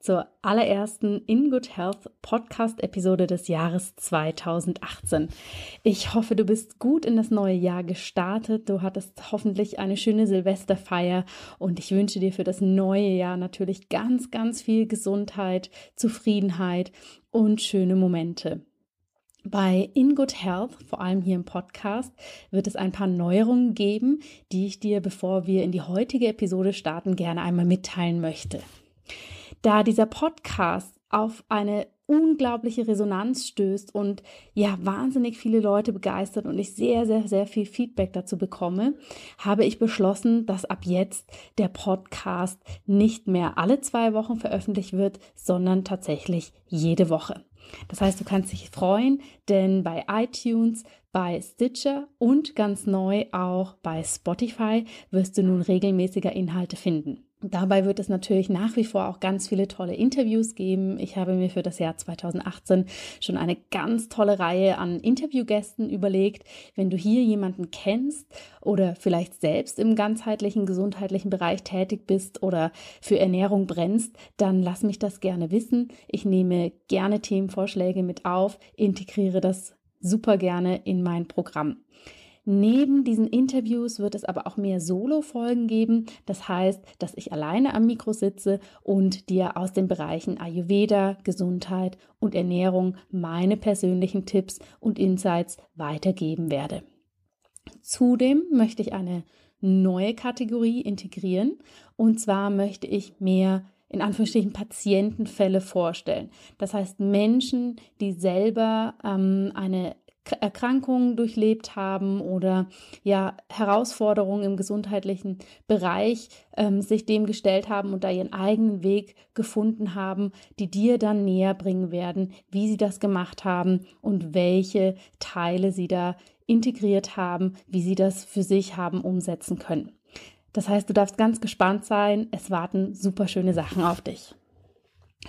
zur allerersten In Good Health Podcast-Episode des Jahres 2018. Ich hoffe, du bist gut in das neue Jahr gestartet. Du hattest hoffentlich eine schöne Silvesterfeier und ich wünsche dir für das neue Jahr natürlich ganz, ganz viel Gesundheit, Zufriedenheit und schöne Momente. Bei In Good Health, vor allem hier im Podcast, wird es ein paar Neuerungen geben, die ich dir, bevor wir in die heutige Episode starten, gerne einmal mitteilen möchte da dieser Podcast auf eine unglaubliche Resonanz stößt und ja, wahnsinnig viele Leute begeistert und ich sehr, sehr, sehr viel Feedback dazu bekomme, habe ich beschlossen, dass ab jetzt der Podcast nicht mehr alle zwei Wochen veröffentlicht wird, sondern tatsächlich jede Woche. Das heißt, du kannst dich freuen, denn bei iTunes, bei Stitcher und ganz neu auch bei Spotify wirst du nun regelmäßiger Inhalte finden. Dabei wird es natürlich nach wie vor auch ganz viele tolle Interviews geben. Ich habe mir für das Jahr 2018 schon eine ganz tolle Reihe an Interviewgästen überlegt. Wenn du hier jemanden kennst oder vielleicht selbst im ganzheitlichen gesundheitlichen Bereich tätig bist oder für Ernährung brennst, dann lass mich das gerne wissen. Ich nehme gerne Themenvorschläge mit auf, integriere das super gerne in mein Programm. Neben diesen Interviews wird es aber auch mehr Solo-Folgen geben. Das heißt, dass ich alleine am Mikro sitze und dir aus den Bereichen Ayurveda, Gesundheit und Ernährung meine persönlichen Tipps und Insights weitergeben werde. Zudem möchte ich eine neue Kategorie integrieren. Und zwar möchte ich mehr in Anführungsstrichen Patientenfälle vorstellen. Das heißt Menschen, die selber ähm, eine Erkrankungen durchlebt haben oder ja Herausforderungen im gesundheitlichen Bereich ähm, sich dem gestellt haben und da ihren eigenen Weg gefunden haben, die dir dann näher bringen werden, wie sie das gemacht haben und welche Teile sie da integriert haben, wie sie das für sich haben umsetzen können. Das heißt, du darfst ganz gespannt sein. Es warten super schöne Sachen auf dich.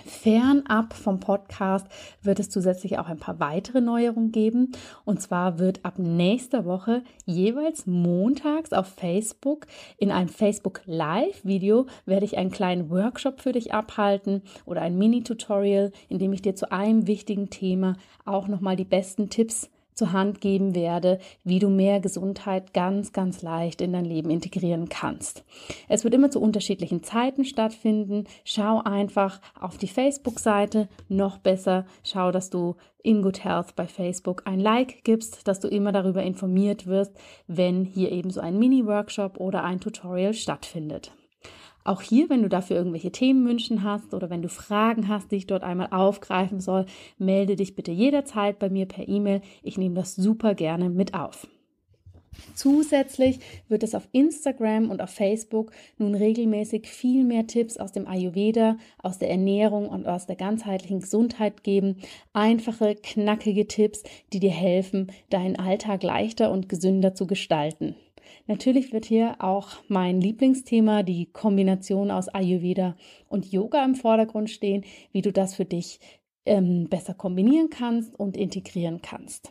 Fernab vom Podcast wird es zusätzlich auch ein paar weitere Neuerungen geben. Und zwar wird ab nächster Woche jeweils montags auf Facebook in einem Facebook Live-Video werde ich einen kleinen Workshop für dich abhalten oder ein Mini-Tutorial, in dem ich dir zu einem wichtigen Thema auch nochmal die besten Tipps zur Hand geben werde, wie du mehr Gesundheit ganz, ganz leicht in dein Leben integrieren kannst. Es wird immer zu unterschiedlichen Zeiten stattfinden. Schau einfach auf die Facebook-Seite. Noch besser, schau, dass du in Good Health bei Facebook ein Like gibst, dass du immer darüber informiert wirst, wenn hier eben so ein Mini-Workshop oder ein Tutorial stattfindet. Auch hier, wenn du dafür irgendwelche Themenwünschen hast oder wenn du Fragen hast, die ich dort einmal aufgreifen soll, melde dich bitte jederzeit bei mir per E-Mail. Ich nehme das super gerne mit auf. Zusätzlich wird es auf Instagram und auf Facebook nun regelmäßig viel mehr Tipps aus dem Ayurveda, aus der Ernährung und aus der ganzheitlichen Gesundheit geben. Einfache, knackige Tipps, die dir helfen, deinen Alltag leichter und gesünder zu gestalten. Natürlich wird hier auch mein Lieblingsthema, die Kombination aus Ayurveda und Yoga im Vordergrund stehen, wie du das für dich ähm, besser kombinieren kannst und integrieren kannst.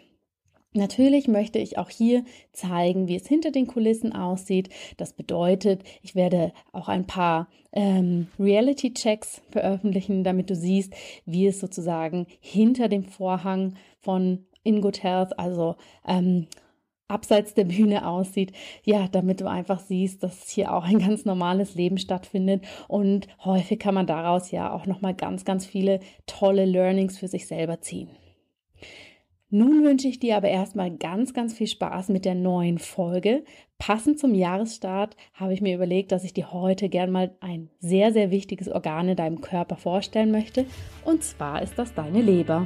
Natürlich möchte ich auch hier zeigen, wie es hinter den Kulissen aussieht. Das bedeutet, ich werde auch ein paar ähm, Reality-Checks veröffentlichen, damit du siehst, wie es sozusagen hinter dem Vorhang von In Good Health, also ähm, abseits der Bühne aussieht. Ja, damit du einfach siehst, dass hier auch ein ganz normales Leben stattfindet und häufig kann man daraus ja auch noch mal ganz ganz viele tolle Learnings für sich selber ziehen. Nun wünsche ich dir aber erstmal ganz, ganz viel Spaß mit der neuen Folge. Passend zum Jahresstart habe ich mir überlegt, dass ich dir heute gern mal ein sehr, sehr wichtiges Organ in deinem Körper vorstellen möchte. Und zwar ist das deine Leber.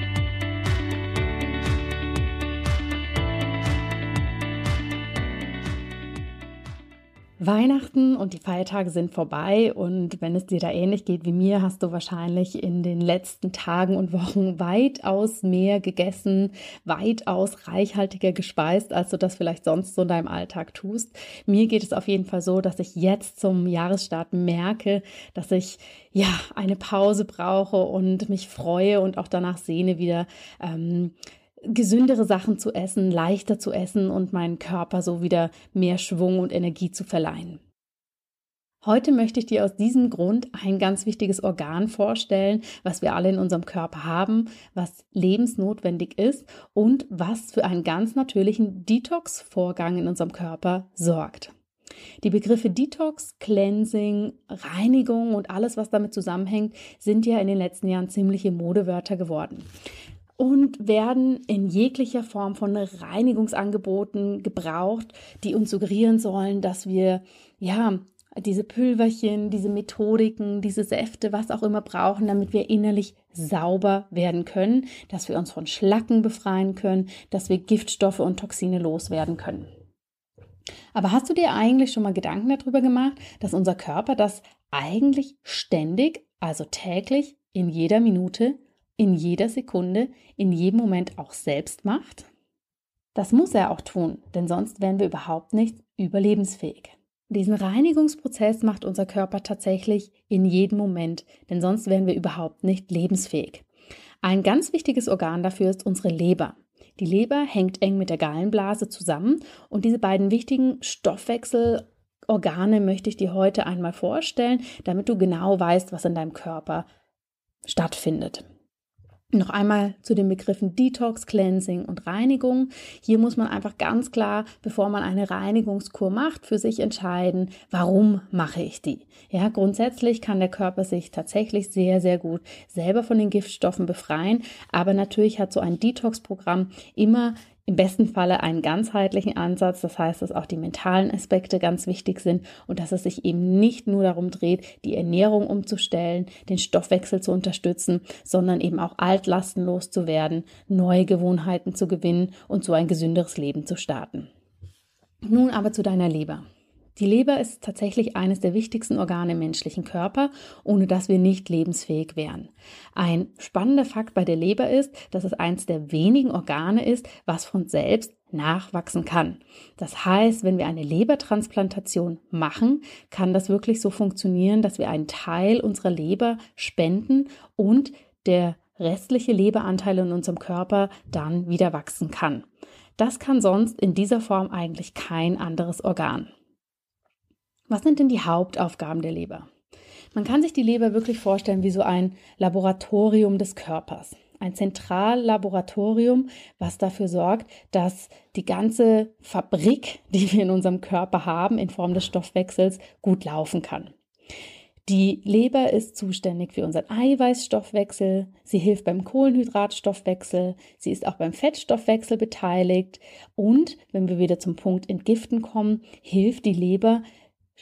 Weihnachten und die Feiertage sind vorbei und wenn es dir da ähnlich geht wie mir, hast du wahrscheinlich in den letzten Tagen und Wochen weitaus mehr gegessen, weitaus reichhaltiger gespeist, als du das vielleicht sonst so in deinem Alltag tust. Mir geht es auf jeden Fall so, dass ich jetzt zum Jahresstart merke, dass ich ja eine Pause brauche und mich freue und auch danach sehne wieder ähm, gesündere Sachen zu essen, leichter zu essen und meinen Körper so wieder mehr Schwung und Energie zu verleihen. Heute möchte ich dir aus diesem Grund ein ganz wichtiges Organ vorstellen, was wir alle in unserem Körper haben, was lebensnotwendig ist und was für einen ganz natürlichen Detox-Vorgang in unserem Körper sorgt. Die Begriffe Detox, Cleansing, Reinigung und alles, was damit zusammenhängt, sind ja in den letzten Jahren ziemliche Modewörter geworden und werden in jeglicher Form von Reinigungsangeboten gebraucht, die uns suggerieren sollen, dass wir ja diese Pülverchen, diese Methodiken, diese Säfte, was auch immer brauchen, damit wir innerlich sauber werden können, dass wir uns von Schlacken befreien können, dass wir Giftstoffe und Toxine loswerden können. Aber hast du dir eigentlich schon mal Gedanken darüber gemacht, dass unser Körper das eigentlich ständig, also täglich, in jeder Minute in jeder Sekunde, in jedem Moment auch selbst macht? Das muss er auch tun, denn sonst wären wir überhaupt nicht überlebensfähig. Diesen Reinigungsprozess macht unser Körper tatsächlich in jedem Moment, denn sonst wären wir überhaupt nicht lebensfähig. Ein ganz wichtiges Organ dafür ist unsere Leber. Die Leber hängt eng mit der Gallenblase zusammen und diese beiden wichtigen Stoffwechselorgane möchte ich dir heute einmal vorstellen, damit du genau weißt, was in deinem Körper stattfindet. Noch einmal zu den Begriffen Detox, Cleansing und Reinigung. Hier muss man einfach ganz klar, bevor man eine Reinigungskur macht, für sich entscheiden, warum mache ich die. Ja, grundsätzlich kann der Körper sich tatsächlich sehr, sehr gut selber von den Giftstoffen befreien. Aber natürlich hat so ein Detox-Programm immer im besten Falle einen ganzheitlichen Ansatz, das heißt, dass auch die mentalen Aspekte ganz wichtig sind und dass es sich eben nicht nur darum dreht, die Ernährung umzustellen, den Stoffwechsel zu unterstützen, sondern eben auch Altlasten loszuwerden, neue Gewohnheiten zu gewinnen und so ein gesünderes Leben zu starten. Nun aber zu deiner Leber. Die Leber ist tatsächlich eines der wichtigsten Organe im menschlichen Körper, ohne dass wir nicht lebensfähig wären. Ein spannender Fakt bei der Leber ist, dass es eines der wenigen Organe ist, was von selbst nachwachsen kann. Das heißt, wenn wir eine Lebertransplantation machen, kann das wirklich so funktionieren, dass wir einen Teil unserer Leber spenden und der restliche Leberanteil in unserem Körper dann wieder wachsen kann. Das kann sonst in dieser Form eigentlich kein anderes Organ. Was sind denn die Hauptaufgaben der Leber? Man kann sich die Leber wirklich vorstellen wie so ein Laboratorium des Körpers. Ein Zentrallaboratorium, was dafür sorgt, dass die ganze Fabrik, die wir in unserem Körper haben, in Form des Stoffwechsels, gut laufen kann. Die Leber ist zuständig für unseren Eiweißstoffwechsel, sie hilft beim Kohlenhydratstoffwechsel, sie ist auch beim Fettstoffwechsel beteiligt und, wenn wir wieder zum Punkt Entgiften kommen, hilft die Leber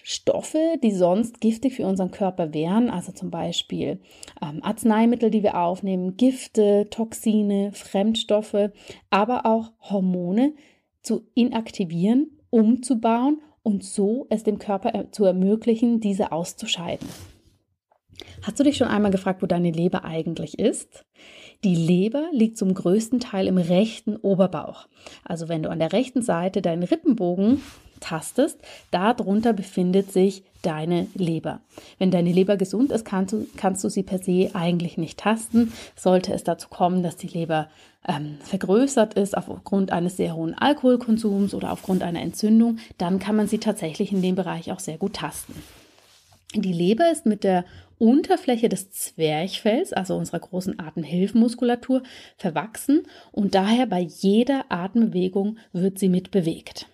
Stoffe, die sonst giftig für unseren Körper wären, also zum Beispiel ähm, Arzneimittel, die wir aufnehmen, Gifte, Toxine, Fremdstoffe, aber auch Hormone zu inaktivieren, umzubauen und so es dem Körper zu ermöglichen, diese auszuscheiden. Hast du dich schon einmal gefragt, wo deine Leber eigentlich ist? Die Leber liegt zum größten Teil im rechten Oberbauch. Also wenn du an der rechten Seite deinen Rippenbogen tastest, darunter befindet sich deine Leber. Wenn deine Leber gesund ist, kannst du, kannst du sie per se eigentlich nicht tasten. Sollte es dazu kommen, dass die Leber ähm, vergrößert ist aufgrund eines sehr hohen Alkoholkonsums oder aufgrund einer Entzündung, dann kann man sie tatsächlich in dem Bereich auch sehr gut tasten. Die Leber ist mit der Unterfläche des Zwerchfells, also unserer großen Atemhilfmuskulatur, verwachsen und daher bei jeder Atembewegung wird sie mitbewegt.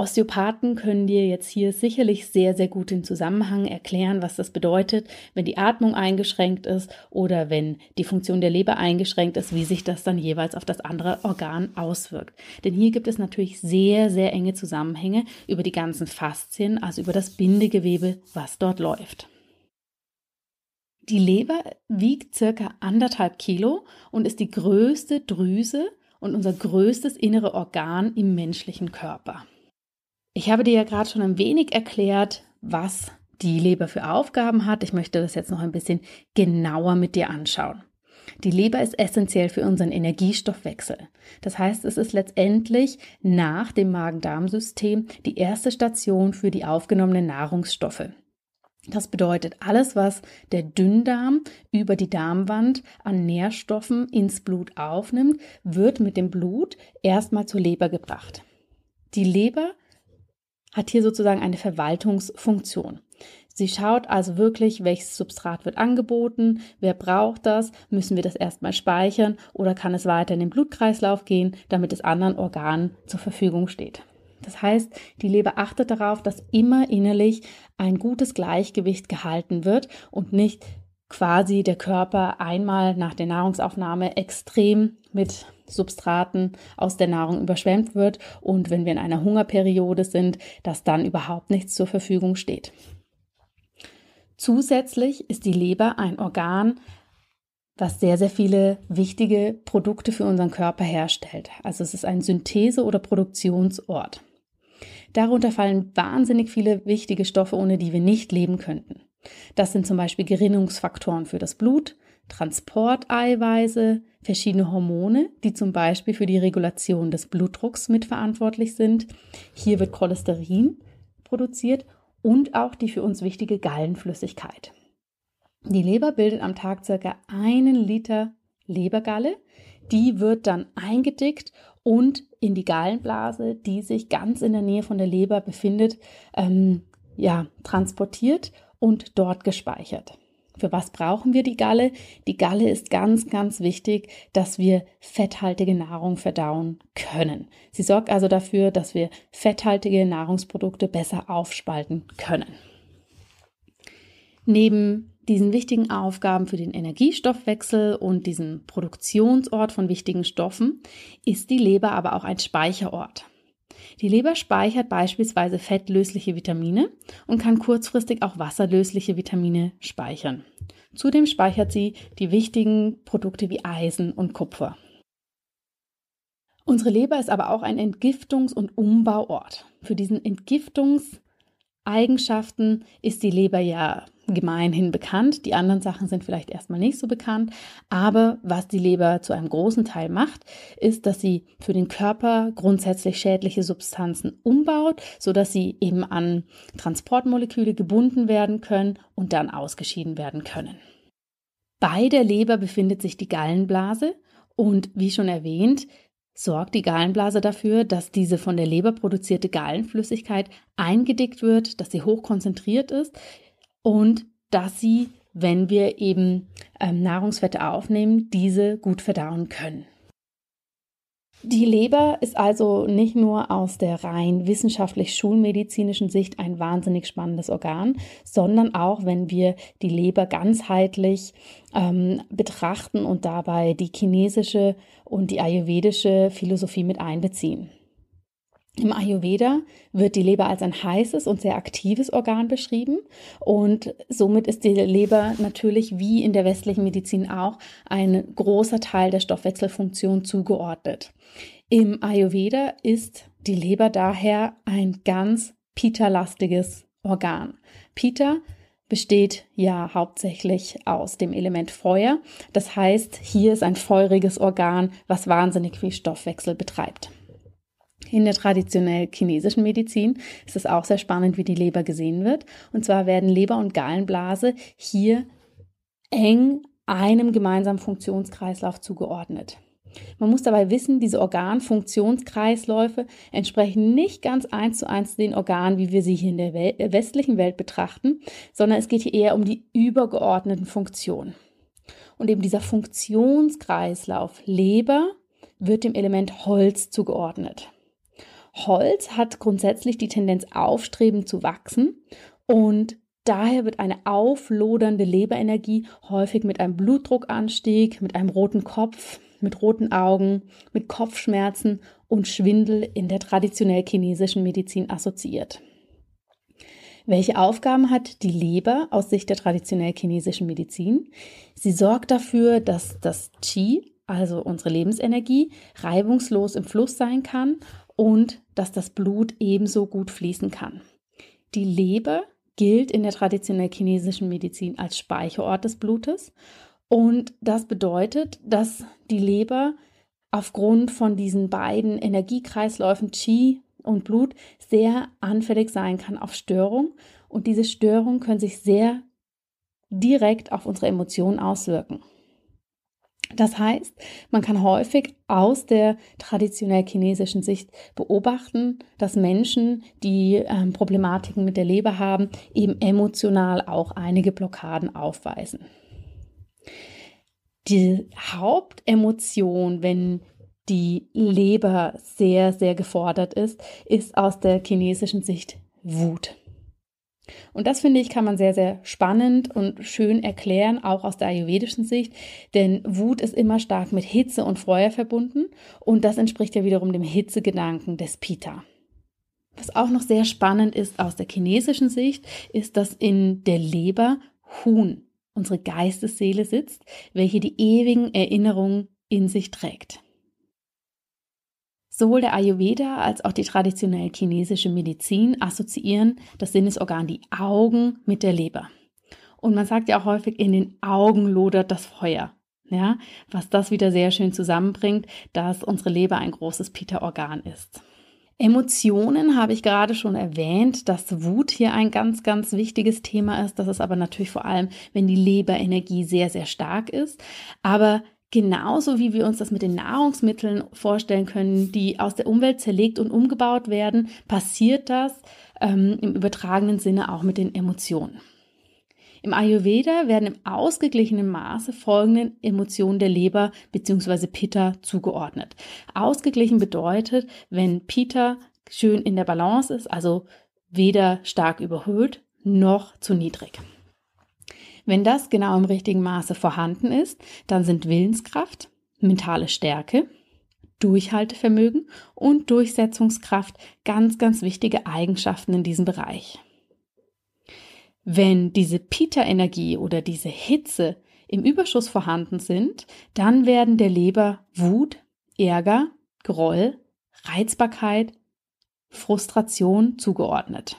Osteopathen können dir jetzt hier sicherlich sehr, sehr gut den Zusammenhang erklären, was das bedeutet, wenn die Atmung eingeschränkt ist oder wenn die Funktion der Leber eingeschränkt ist, wie sich das dann jeweils auf das andere Organ auswirkt. Denn hier gibt es natürlich sehr, sehr enge Zusammenhänge über die ganzen Faszien, also über das Bindegewebe, was dort läuft. Die Leber wiegt circa anderthalb Kilo und ist die größte Drüse und unser größtes innere Organ im menschlichen Körper. Ich habe dir ja gerade schon ein wenig erklärt, was die Leber für Aufgaben hat. Ich möchte das jetzt noch ein bisschen genauer mit dir anschauen. Die Leber ist essentiell für unseren Energiestoffwechsel. Das heißt, es ist letztendlich nach dem Magen-Darm-System die erste Station für die aufgenommenen Nahrungsstoffe. Das bedeutet, alles, was der Dünndarm über die Darmwand an Nährstoffen ins Blut aufnimmt, wird mit dem Blut erstmal zur Leber gebracht. Die Leber hat hier sozusagen eine Verwaltungsfunktion. Sie schaut also wirklich, welches Substrat wird angeboten, wer braucht das, müssen wir das erstmal speichern oder kann es weiter in den Blutkreislauf gehen, damit es anderen Organen zur Verfügung steht. Das heißt, die Leber achtet darauf, dass immer innerlich ein gutes Gleichgewicht gehalten wird und nicht quasi der Körper einmal nach der Nahrungsaufnahme extrem mit Substraten aus der Nahrung überschwemmt wird und wenn wir in einer Hungerperiode sind, dass dann überhaupt nichts zur Verfügung steht. Zusätzlich ist die Leber ein Organ, was sehr, sehr viele wichtige Produkte für unseren Körper herstellt. Also es ist ein Synthese- oder Produktionsort. Darunter fallen wahnsinnig viele wichtige Stoffe, ohne die wir nicht leben könnten. Das sind zum Beispiel Gerinnungsfaktoren für das Blut, Transporteiweiße, verschiedene Hormone, die zum Beispiel für die Regulation des Blutdrucks mitverantwortlich sind. Hier wird Cholesterin produziert und auch die für uns wichtige Gallenflüssigkeit. Die Leber bildet am Tag circa einen Liter Lebergalle. Die wird dann eingedickt und in die Gallenblase, die sich ganz in der Nähe von der Leber befindet, ähm, ja, transportiert und dort gespeichert. Für was brauchen wir die Galle? Die Galle ist ganz, ganz wichtig, dass wir fetthaltige Nahrung verdauen können. Sie sorgt also dafür, dass wir fetthaltige Nahrungsprodukte besser aufspalten können. Neben diesen wichtigen Aufgaben für den Energiestoffwechsel und diesen Produktionsort von wichtigen Stoffen ist die Leber aber auch ein Speicherort. Die Leber speichert beispielsweise fettlösliche Vitamine und kann kurzfristig auch wasserlösliche Vitamine speichern. Zudem speichert sie die wichtigen Produkte wie Eisen und Kupfer. Unsere Leber ist aber auch ein Entgiftungs- und Umbauort. Für diesen Entgiftungseigenschaften ist die Leber ja gemeinhin bekannt. Die anderen Sachen sind vielleicht erstmal nicht so bekannt. Aber was die Leber zu einem großen Teil macht, ist, dass sie für den Körper grundsätzlich schädliche Substanzen umbaut, sodass sie eben an Transportmoleküle gebunden werden können und dann ausgeschieden werden können. Bei der Leber befindet sich die Gallenblase und wie schon erwähnt, sorgt die Gallenblase dafür, dass diese von der Leber produzierte Gallenflüssigkeit eingedickt wird, dass sie hochkonzentriert ist und dass sie, wenn wir eben ähm, Nahrungsfette aufnehmen, diese gut verdauen können. Die Leber ist also nicht nur aus der rein wissenschaftlich-schulmedizinischen Sicht ein wahnsinnig spannendes Organ, sondern auch, wenn wir die Leber ganzheitlich ähm, betrachten und dabei die chinesische und die ayurvedische Philosophie mit einbeziehen. Im Ayurveda wird die Leber als ein heißes und sehr aktives Organ beschrieben und somit ist die Leber natürlich wie in der westlichen Medizin auch ein großer Teil der Stoffwechselfunktion zugeordnet. Im Ayurveda ist die Leber daher ein ganz Pita-lastiges Organ. Pita besteht ja hauptsächlich aus dem Element Feuer. Das heißt, hier ist ein feuriges Organ, was wahnsinnig viel Stoffwechsel betreibt. In der traditionell chinesischen Medizin ist es auch sehr spannend, wie die Leber gesehen wird. Und zwar werden Leber und Gallenblase hier eng einem gemeinsamen Funktionskreislauf zugeordnet. Man muss dabei wissen, diese Organfunktionskreisläufe entsprechen nicht ganz eins zu eins den Organen, wie wir sie hier in der äh, westlichen Welt betrachten, sondern es geht hier eher um die übergeordneten Funktionen. Und eben dieser Funktionskreislauf Leber wird dem Element Holz zugeordnet. Holz hat grundsätzlich die Tendenz aufstrebend zu wachsen und daher wird eine auflodernde Leberenergie häufig mit einem Blutdruckanstieg, mit einem roten Kopf, mit roten Augen, mit Kopfschmerzen und Schwindel in der traditionell chinesischen Medizin assoziiert. Welche Aufgaben hat die Leber aus Sicht der traditionell chinesischen Medizin? Sie sorgt dafür, dass das Qi, also unsere Lebensenergie, reibungslos im Fluss sein kann und dass das Blut ebenso gut fließen kann. Die Leber gilt in der traditionell chinesischen Medizin als Speicherort des Blutes und das bedeutet, dass die Leber aufgrund von diesen beiden Energiekreisläufen Qi und Blut sehr anfällig sein kann auf Störung. Und diese Störungen können sich sehr direkt auf unsere Emotionen auswirken. Das heißt, man kann häufig aus der traditionell chinesischen Sicht beobachten, dass Menschen, die ähm, Problematiken mit der Leber haben, eben emotional auch einige Blockaden aufweisen die Hauptemotion, wenn die Leber sehr, sehr gefordert ist, ist aus der chinesischen Sicht Wut. Und das finde ich, kann man sehr, sehr spannend und schön erklären, auch aus der ayurvedischen Sicht, denn Wut ist immer stark mit Hitze und Feuer verbunden und das entspricht ja wiederum dem Hitzegedanken des Pita. Was auch noch sehr spannend ist aus der chinesischen Sicht, ist, dass in der Leber Huhn unsere Geistesseele sitzt, welche die ewigen Erinnerungen in sich trägt. Sowohl der Ayurveda als auch die traditionell chinesische Medizin assoziieren das Sinnesorgan die Augen mit der Leber. Und man sagt ja auch häufig, in den Augen lodert das Feuer. Ja, was das wieder sehr schön zusammenbringt, dass unsere Leber ein großes Pita-Organ ist. Emotionen habe ich gerade schon erwähnt, dass Wut hier ein ganz, ganz wichtiges Thema ist. Das ist aber natürlich vor allem, wenn die Leberenergie sehr, sehr stark ist. Aber genauso wie wir uns das mit den Nahrungsmitteln vorstellen können, die aus der Umwelt zerlegt und umgebaut werden, passiert das ähm, im übertragenen Sinne auch mit den Emotionen. Im Ayurveda werden im ausgeglichenen Maße folgenden Emotionen der Leber bzw. Pitta zugeordnet. Ausgeglichen bedeutet, wenn Pitta schön in der Balance ist, also weder stark überhöht noch zu niedrig. Wenn das genau im richtigen Maße vorhanden ist, dann sind Willenskraft, mentale Stärke, Durchhaltevermögen und Durchsetzungskraft ganz, ganz wichtige Eigenschaften in diesem Bereich. Wenn diese Pita-Energie oder diese Hitze im Überschuss vorhanden sind, dann werden der Leber Wut, Ärger, Groll, Reizbarkeit, Frustration zugeordnet.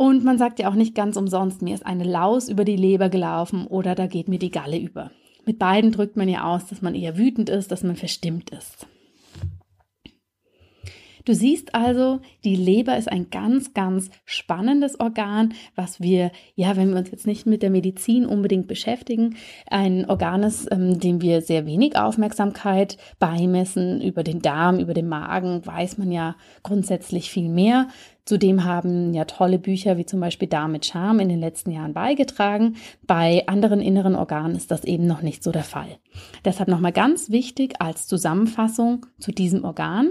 Und man sagt ja auch nicht ganz umsonst, mir ist eine Laus über die Leber gelaufen oder da geht mir die Galle über. Mit beiden drückt man ja aus, dass man eher wütend ist, dass man verstimmt ist. Du siehst also, die Leber ist ein ganz, ganz spannendes Organ, was wir, ja, wenn wir uns jetzt nicht mit der Medizin unbedingt beschäftigen, ein Organ ist, ähm, dem wir sehr wenig Aufmerksamkeit beimessen. Über den Darm, über den Magen weiß man ja grundsätzlich viel mehr. Zudem haben ja tolle Bücher wie zum Beispiel Darm mit Charme in den letzten Jahren beigetragen. Bei anderen inneren Organen ist das eben noch nicht so der Fall. Deshalb nochmal ganz wichtig als Zusammenfassung zu diesem Organ.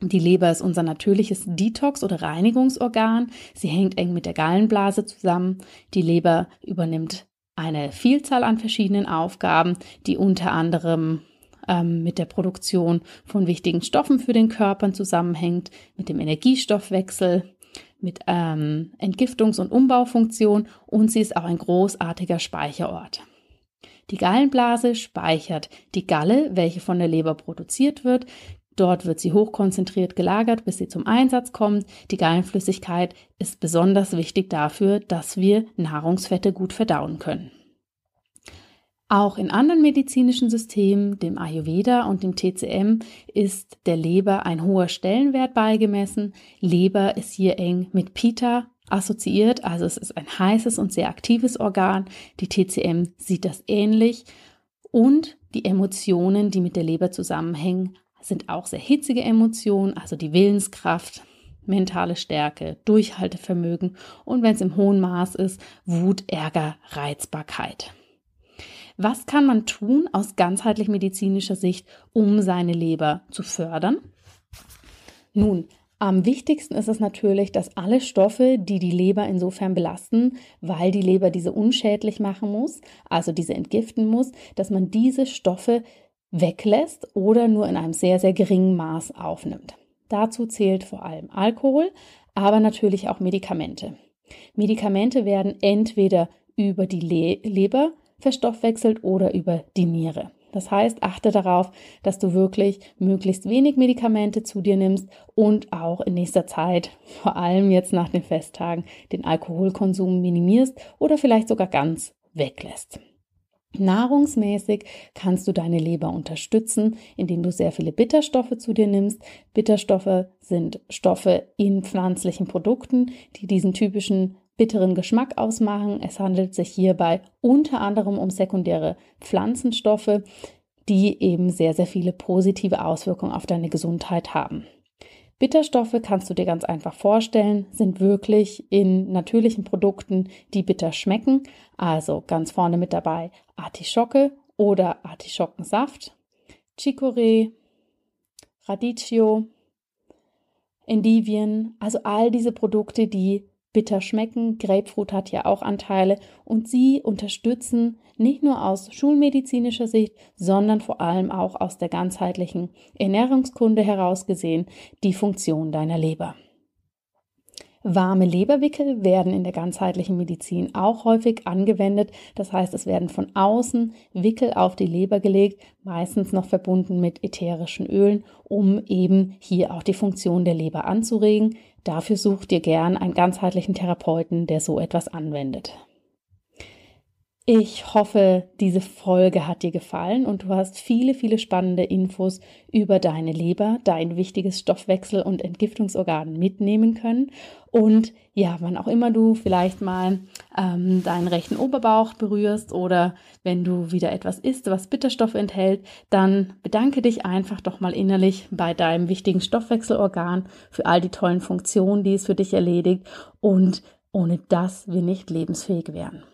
Die Leber ist unser natürliches Detox- oder Reinigungsorgan. Sie hängt eng mit der Gallenblase zusammen. Die Leber übernimmt eine Vielzahl an verschiedenen Aufgaben, die unter anderem ähm, mit der Produktion von wichtigen Stoffen für den Körper zusammenhängt, mit dem Energiestoffwechsel, mit ähm, Entgiftungs- und Umbaufunktion und sie ist auch ein großartiger Speicherort. Die Gallenblase speichert die Galle, welche von der Leber produziert wird. Dort wird sie hochkonzentriert gelagert, bis sie zum Einsatz kommt. Die Gallenflüssigkeit ist besonders wichtig dafür, dass wir Nahrungsfette gut verdauen können. Auch in anderen medizinischen Systemen, dem Ayurveda und dem TCM, ist der Leber ein hoher Stellenwert beigemessen. Leber ist hier eng mit Pita assoziiert, also es ist ein heißes und sehr aktives Organ. Die TCM sieht das ähnlich. Und die Emotionen, die mit der Leber zusammenhängen, sind auch sehr hitzige Emotionen, also die Willenskraft, mentale Stärke, Durchhaltevermögen und wenn es im hohen Maß ist, Wut, Ärger, Reizbarkeit. Was kann man tun aus ganzheitlich medizinischer Sicht, um seine Leber zu fördern? Nun, am wichtigsten ist es natürlich, dass alle Stoffe, die die Leber insofern belasten, weil die Leber diese unschädlich machen muss, also diese entgiften muss, dass man diese Stoffe weglässt oder nur in einem sehr, sehr geringen Maß aufnimmt. Dazu zählt vor allem Alkohol, aber natürlich auch Medikamente. Medikamente werden entweder über die Le Leber verstoffwechselt oder über die Niere. Das heißt, achte darauf, dass du wirklich möglichst wenig Medikamente zu dir nimmst und auch in nächster Zeit, vor allem jetzt nach den Festtagen, den Alkoholkonsum minimierst oder vielleicht sogar ganz weglässt. Nahrungsmäßig kannst du deine Leber unterstützen, indem du sehr viele Bitterstoffe zu dir nimmst. Bitterstoffe sind Stoffe in pflanzlichen Produkten, die diesen typischen bitteren Geschmack ausmachen. Es handelt sich hierbei unter anderem um sekundäre Pflanzenstoffe, die eben sehr, sehr viele positive Auswirkungen auf deine Gesundheit haben. Bitterstoffe kannst du dir ganz einfach vorstellen, sind wirklich in natürlichen Produkten, die bitter schmecken. Also ganz vorne mit dabei Artischocke oder Artischockensaft, Chicorée, Radicchio, Endivien, also all diese Produkte, die bitter schmecken. Grapefruit hat ja auch Anteile und sie unterstützen nicht nur aus schulmedizinischer Sicht, sondern vor allem auch aus der ganzheitlichen Ernährungskunde heraus gesehen die Funktion deiner Leber. Warme Leberwickel werden in der ganzheitlichen Medizin auch häufig angewendet. Das heißt, es werden von außen Wickel auf die Leber gelegt, meistens noch verbunden mit ätherischen Ölen, um eben hier auch die Funktion der Leber anzuregen. Dafür such dir gern einen ganzheitlichen Therapeuten, der so etwas anwendet. Ich hoffe, diese Folge hat dir gefallen und du hast viele, viele spannende Infos über deine Leber, dein wichtiges Stoffwechsel- und Entgiftungsorgan mitnehmen können. Und ja, wann auch immer du vielleicht mal ähm, deinen rechten Oberbauch berührst oder wenn du wieder etwas isst, was Bitterstoffe enthält, dann bedanke dich einfach doch mal innerlich bei deinem wichtigen Stoffwechselorgan für all die tollen Funktionen, die es für dich erledigt und ohne das wir nicht lebensfähig wären.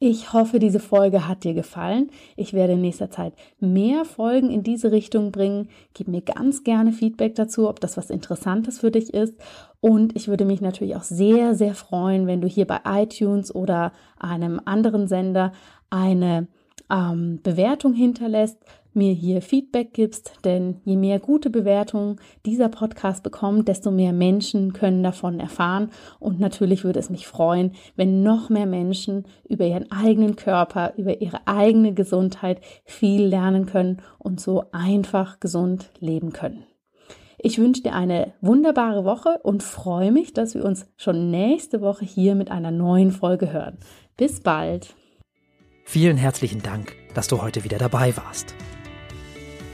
Ich hoffe, diese Folge hat dir gefallen. Ich werde in nächster Zeit mehr Folgen in diese Richtung bringen. Gib mir ganz gerne Feedback dazu, ob das was Interessantes für dich ist. Und ich würde mich natürlich auch sehr, sehr freuen, wenn du hier bei iTunes oder einem anderen Sender eine ähm, Bewertung hinterlässt mir hier Feedback gibst, denn je mehr gute Bewertungen dieser Podcast bekommt, desto mehr Menschen können davon erfahren und natürlich würde es mich freuen, wenn noch mehr Menschen über ihren eigenen Körper, über ihre eigene Gesundheit viel lernen können und so einfach gesund leben können. Ich wünsche dir eine wunderbare Woche und freue mich, dass wir uns schon nächste Woche hier mit einer neuen Folge hören. Bis bald. Vielen herzlichen Dank, dass du heute wieder dabei warst.